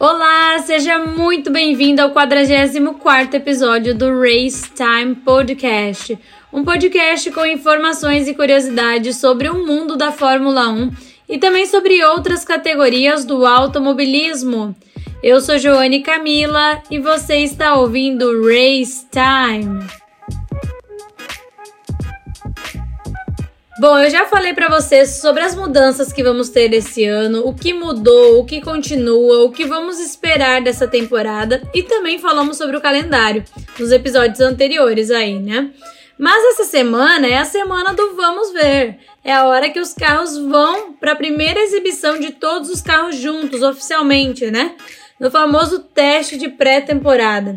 Olá, seja muito bem-vindo ao 44º episódio do Race Time Podcast, um podcast com informações e curiosidades sobre o mundo da Fórmula 1 e também sobre outras categorias do automobilismo. Eu sou Joane Camila e você está ouvindo Race Time. Bom, eu já falei para vocês sobre as mudanças que vamos ter esse ano, o que mudou, o que continua, o que vamos esperar dessa temporada e também falamos sobre o calendário nos episódios anteriores aí, né? Mas essa semana é a semana do vamos ver. É a hora que os carros vão para a primeira exibição de todos os carros juntos, oficialmente, né? No famoso teste de pré-temporada.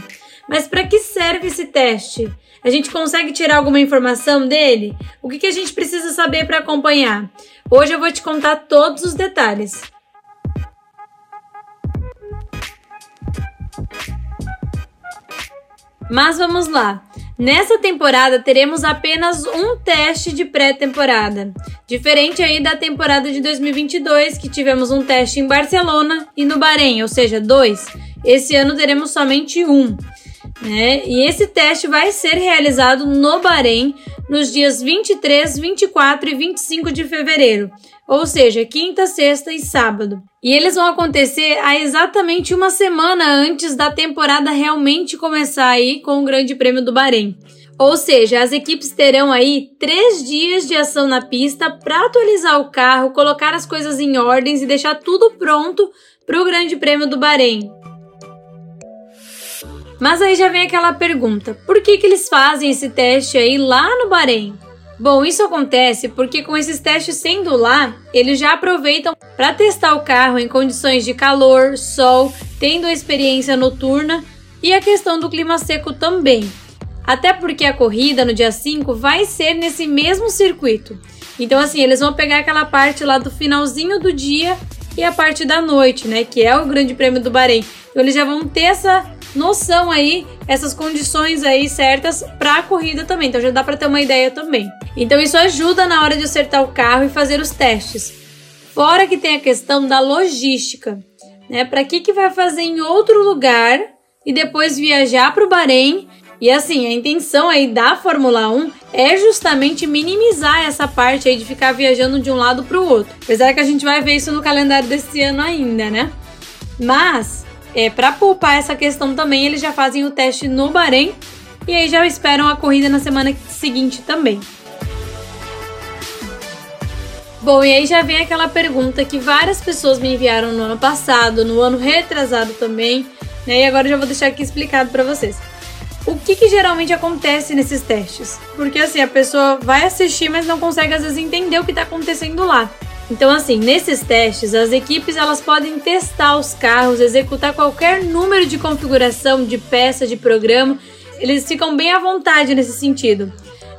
Mas para que serve esse teste? A gente consegue tirar alguma informação dele? O que, que a gente precisa saber para acompanhar? Hoje eu vou te contar todos os detalhes. Mas vamos lá. Nessa temporada teremos apenas um teste de pré-temporada, diferente aí da temporada de 2022 que tivemos um teste em Barcelona e no Bahrein, ou seja, dois. Esse ano teremos somente um. Né? E esse teste vai ser realizado no Bahrein nos dias 23, 24 e 25 de fevereiro, ou seja, quinta, sexta e sábado. E eles vão acontecer há exatamente uma semana antes da temporada realmente começar aí com o Grande Prêmio do Bahrein. Ou seja, as equipes terão aí três dias de ação na pista para atualizar o carro, colocar as coisas em ordens e deixar tudo pronto para o Grande Prêmio do Bahrein. Mas aí já vem aquela pergunta: por que, que eles fazem esse teste aí lá no Bahrein? Bom, isso acontece porque com esses testes sendo lá, eles já aproveitam para testar o carro em condições de calor, sol, tendo a experiência noturna e a questão do clima seco também. Até porque a corrida no dia 5 vai ser nesse mesmo circuito. Então assim, eles vão pegar aquela parte lá do finalzinho do dia e a parte da noite, né, que é o Grande Prêmio do Bahrein. Então eles já vão ter essa noção aí, essas condições aí certas para a corrida também. Então já dá para ter uma ideia também. Então isso ajuda na hora de acertar o carro e fazer os testes. Fora que tem a questão da logística, né? Para que que vai fazer em outro lugar e depois viajar para o Bahrein? E assim, a intenção aí da Fórmula 1 é justamente minimizar essa parte aí de ficar viajando de um lado para o outro. Apesar que a gente vai ver isso no calendário desse ano ainda, né? Mas é, para poupar essa questão também, eles já fazem o teste no Bahrein e aí já esperam a corrida na semana seguinte também. Bom, e aí já vem aquela pergunta que várias pessoas me enviaram no ano passado, no ano retrasado também, né? E agora eu já vou deixar aqui explicado para vocês. O que, que geralmente acontece nesses testes? Porque assim, a pessoa vai assistir, mas não consegue às vezes entender o que está acontecendo lá. Então, assim, nesses testes, as equipes elas podem testar os carros, executar qualquer número de configuração de peça de programa. Eles ficam bem à vontade nesse sentido.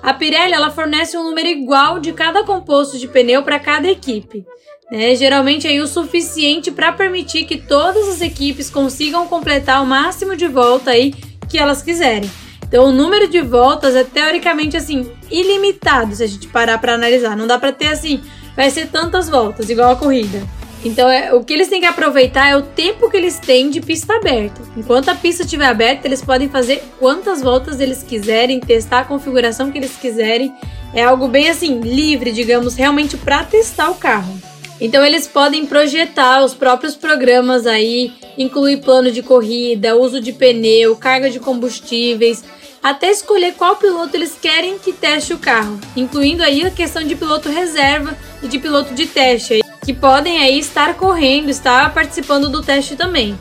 A Pirelli ela fornece um número igual de cada composto de pneu para cada equipe. Né? Geralmente aí o suficiente para permitir que todas as equipes consigam completar o máximo de volta aí que elas quiserem. Então o número de voltas é teoricamente assim ilimitado se a gente parar para analisar. Não dá para ter assim vai ser tantas voltas, igual a corrida. Então, é, o que eles têm que aproveitar é o tempo que eles têm de pista aberta. Enquanto a pista estiver aberta, eles podem fazer quantas voltas eles quiserem, testar a configuração que eles quiserem. É algo bem assim, livre, digamos, realmente para testar o carro. Então, eles podem projetar os próprios programas aí, incluir plano de corrida, uso de pneu, carga de combustíveis até escolher qual piloto eles querem que teste o carro, incluindo aí a questão de piloto reserva e de piloto de teste, que podem aí estar correndo, estar participando do teste também.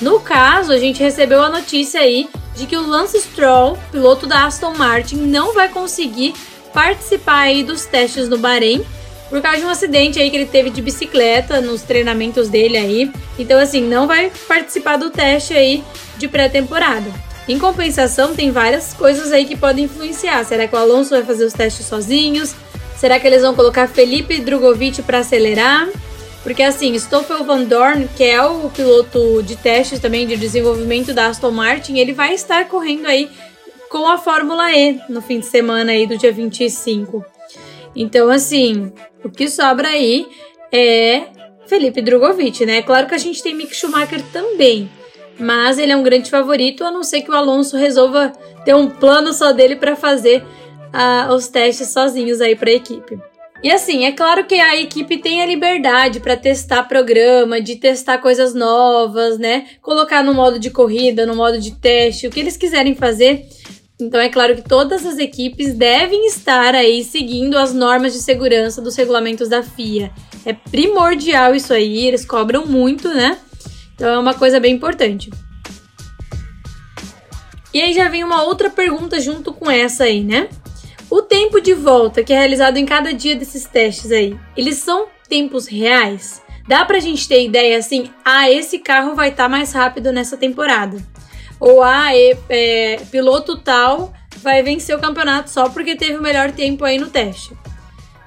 No caso, a gente recebeu a notícia aí de que o Lance Stroll, piloto da Aston Martin, não vai conseguir participar aí dos testes no Bahrein por causa de um acidente aí que ele teve de bicicleta nos treinamentos dele aí. Então assim, não vai participar do teste aí de pré-temporada. Em compensação, tem várias coisas aí que podem influenciar. Será que o Alonso vai fazer os testes sozinhos? Será que eles vão colocar Felipe Drogovic para acelerar? Porque assim, Stoffel Van Dorn, que é o piloto de testes também de desenvolvimento da Aston Martin, ele vai estar correndo aí com a Fórmula E no fim de semana aí do dia 25. Então, assim, o que sobra aí é Felipe Drogovic, né? Claro que a gente tem Mick Schumacher também, mas ele é um grande favorito, a não ser que o Alonso resolva ter um plano só dele para fazer uh, os testes sozinhos aí para a equipe. E assim, é claro que a equipe tem a liberdade para testar programa, de testar coisas novas, né? Colocar no modo de corrida, no modo de teste, o que eles quiserem fazer. Então é claro que todas as equipes devem estar aí seguindo as normas de segurança dos regulamentos da FIA. É primordial isso aí, eles cobram muito, né? Então é uma coisa bem importante. E aí já vem uma outra pergunta junto com essa aí, né? O tempo de volta que é realizado em cada dia desses testes aí, eles são tempos reais? Dá pra gente ter ideia assim, ah, esse carro vai estar tá mais rápido nessa temporada. Ou ah, é, é, piloto tal vai vencer o campeonato só porque teve o melhor tempo aí no teste.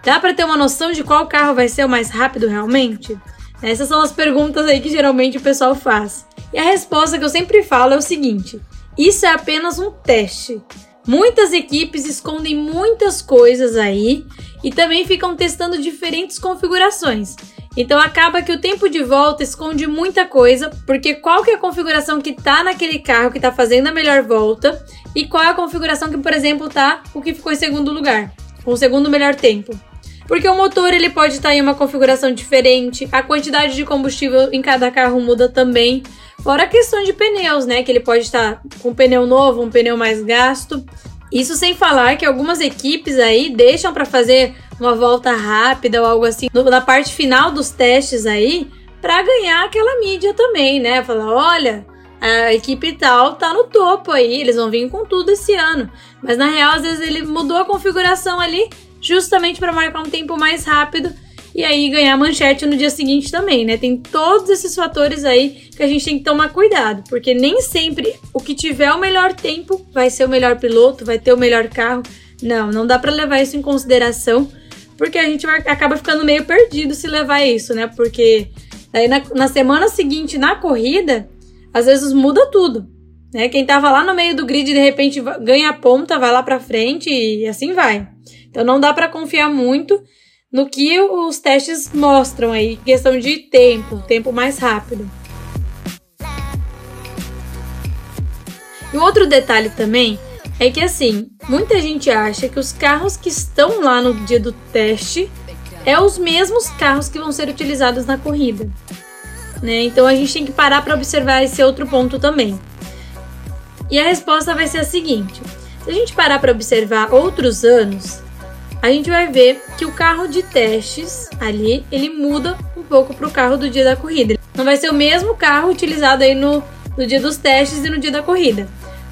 Dá para ter uma noção de qual carro vai ser o mais rápido realmente? Essas são as perguntas aí que geralmente o pessoal faz. E a resposta que eu sempre falo é o seguinte: isso é apenas um teste. Muitas equipes escondem muitas coisas aí e também ficam testando diferentes configurações. Então acaba que o tempo de volta esconde muita coisa, porque qual que é a configuração que tá naquele carro que tá fazendo a melhor volta e qual é a configuração que, por exemplo, tá o que ficou em segundo lugar, com o segundo melhor tempo. Porque o motor ele pode estar tá em uma configuração diferente, a quantidade de combustível em cada carro muda também. Fora a questão de pneus, né? Que ele pode estar com um pneu novo, um pneu mais gasto. Isso sem falar que algumas equipes aí deixam para fazer uma volta rápida ou algo assim na parte final dos testes aí para ganhar aquela mídia também, né? Falar, olha, a equipe tal tá no topo aí, eles vão vir com tudo esse ano. Mas na real, às vezes ele mudou a configuração ali justamente para marcar um tempo mais rápido e aí ganhar manchete no dia seguinte também, né? Tem todos esses fatores aí que a gente tem que tomar cuidado, porque nem sempre o que tiver o melhor tempo vai ser o melhor piloto, vai ter o melhor carro. Não, não dá para levar isso em consideração, porque a gente vai, acaba ficando meio perdido se levar isso, né? Porque aí na, na semana seguinte, na corrida, às vezes muda tudo. Né? Quem tava lá no meio do grid de repente ganha a ponta, vai lá para frente e assim vai. Então não dá para confiar muito no que os testes mostram aí, questão de tempo, tempo mais rápido. E outro detalhe também é que assim, muita gente acha que os carros que estão lá no dia do teste é os mesmos carros que vão ser utilizados na corrida. Né? Então a gente tem que parar para observar esse outro ponto também. E a resposta vai ser a seguinte: se a gente parar para observar outros anos, a gente vai ver que o carro de testes ali, ele muda um pouco para o carro do dia da corrida. Não vai ser o mesmo carro utilizado aí no, no dia dos testes e no dia da corrida.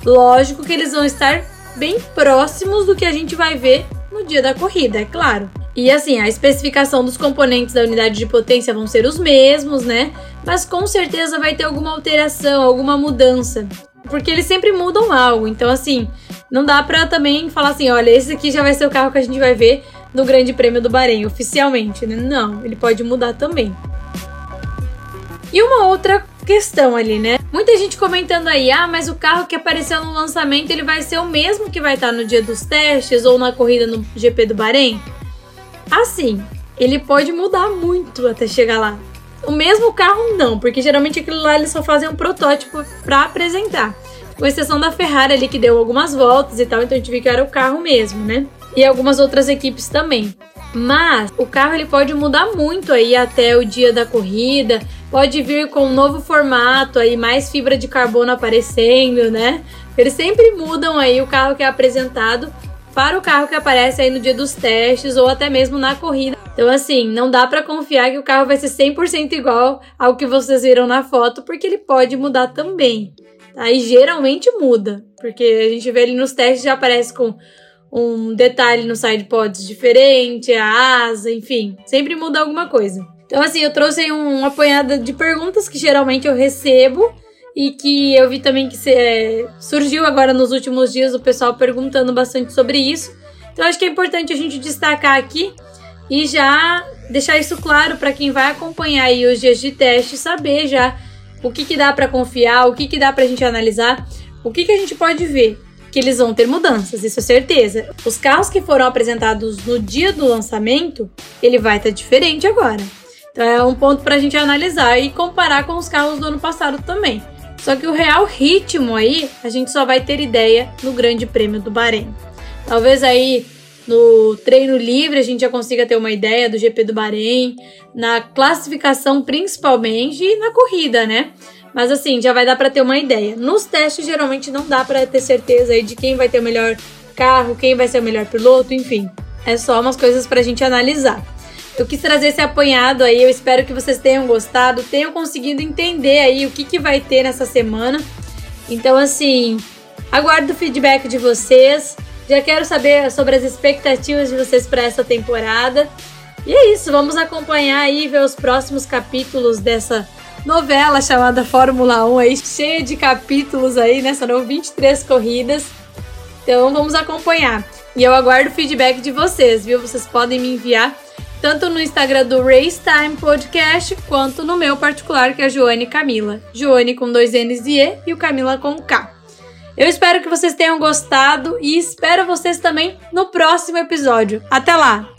Lógico que eles vão estar bem próximos do que a gente vai ver no dia da corrida, é claro. E assim, a especificação dos componentes da unidade de potência vão ser os mesmos, né? Mas com certeza vai ter alguma alteração, alguma mudança. Porque eles sempre mudam algo. Então, assim, não dá pra também falar assim, olha, esse aqui já vai ser o carro que a gente vai ver no Grande Prêmio do Bahrein, oficialmente, né? Não, ele pode mudar também. E uma outra questão ali, né? Muita gente comentando aí, ah, mas o carro que apareceu no lançamento, ele vai ser o mesmo que vai estar no dia dos testes ou na corrida no GP do Bahrein? Assim, ele pode mudar muito até chegar lá. O mesmo carro não, porque geralmente aquilo lá eles só fazem um protótipo para apresentar com exceção da Ferrari ali que deu algumas voltas e tal, então a gente viu que era o carro mesmo, né? E algumas outras equipes também. Mas o carro ele pode mudar muito aí até o dia da corrida, pode vir com um novo formato aí, mais fibra de carbono aparecendo, né? Eles sempre mudam aí o carro que é apresentado para o carro que aparece aí no dia dos testes ou até mesmo na corrida. Então, assim, não dá para confiar que o carro vai ser 100% igual ao que vocês viram na foto, porque ele pode mudar também. Aí geralmente muda, porque a gente vê ele nos testes já aparece com um detalhe no side pods diferente, a asa, enfim, sempre muda alguma coisa. Então, assim, eu trouxe um, uma apanhada de perguntas que geralmente eu recebo e que eu vi também que é, surgiu agora nos últimos dias o pessoal perguntando bastante sobre isso. Então, acho que é importante a gente destacar aqui e já deixar isso claro para quem vai acompanhar aí os dias de teste, saber já o que, que dá para confiar, o que, que dá para a gente analisar, o que, que a gente pode ver que eles vão ter mudanças, isso é certeza. Os carros que foram apresentados no dia do lançamento, ele vai estar tá diferente agora. Então é um ponto para a gente analisar e comparar com os carros do ano passado também. Só que o real ritmo aí a gente só vai ter ideia no Grande Prêmio do Bahrein. Talvez aí no treino livre a gente já consiga ter uma ideia do GP do Bahrein, na classificação principalmente e na corrida, né? Mas assim, já vai dar para ter uma ideia. Nos testes geralmente não dá para ter certeza aí de quem vai ter o melhor carro, quem vai ser o melhor piloto, enfim. É só umas coisas pra gente analisar. Eu quis trazer esse apanhado aí, eu espero que vocês tenham gostado, tenham conseguido entender aí o que, que vai ter nessa semana. Então, assim, aguardo o feedback de vocês. Já quero saber sobre as expectativas de vocês para essa temporada. E é isso, vamos acompanhar aí ver os próximos capítulos dessa novela chamada Fórmula 1 aí, cheia de capítulos aí, né? São 23 corridas. Então vamos acompanhar. E eu aguardo o feedback de vocês, viu? Vocês podem me enviar tanto no Instagram do Race Time Podcast quanto no meu particular, que é Joane Camila. Joane com dois N's e E e o Camila com K. Eu espero que vocês tenham gostado e espero vocês também no próximo episódio. Até lá!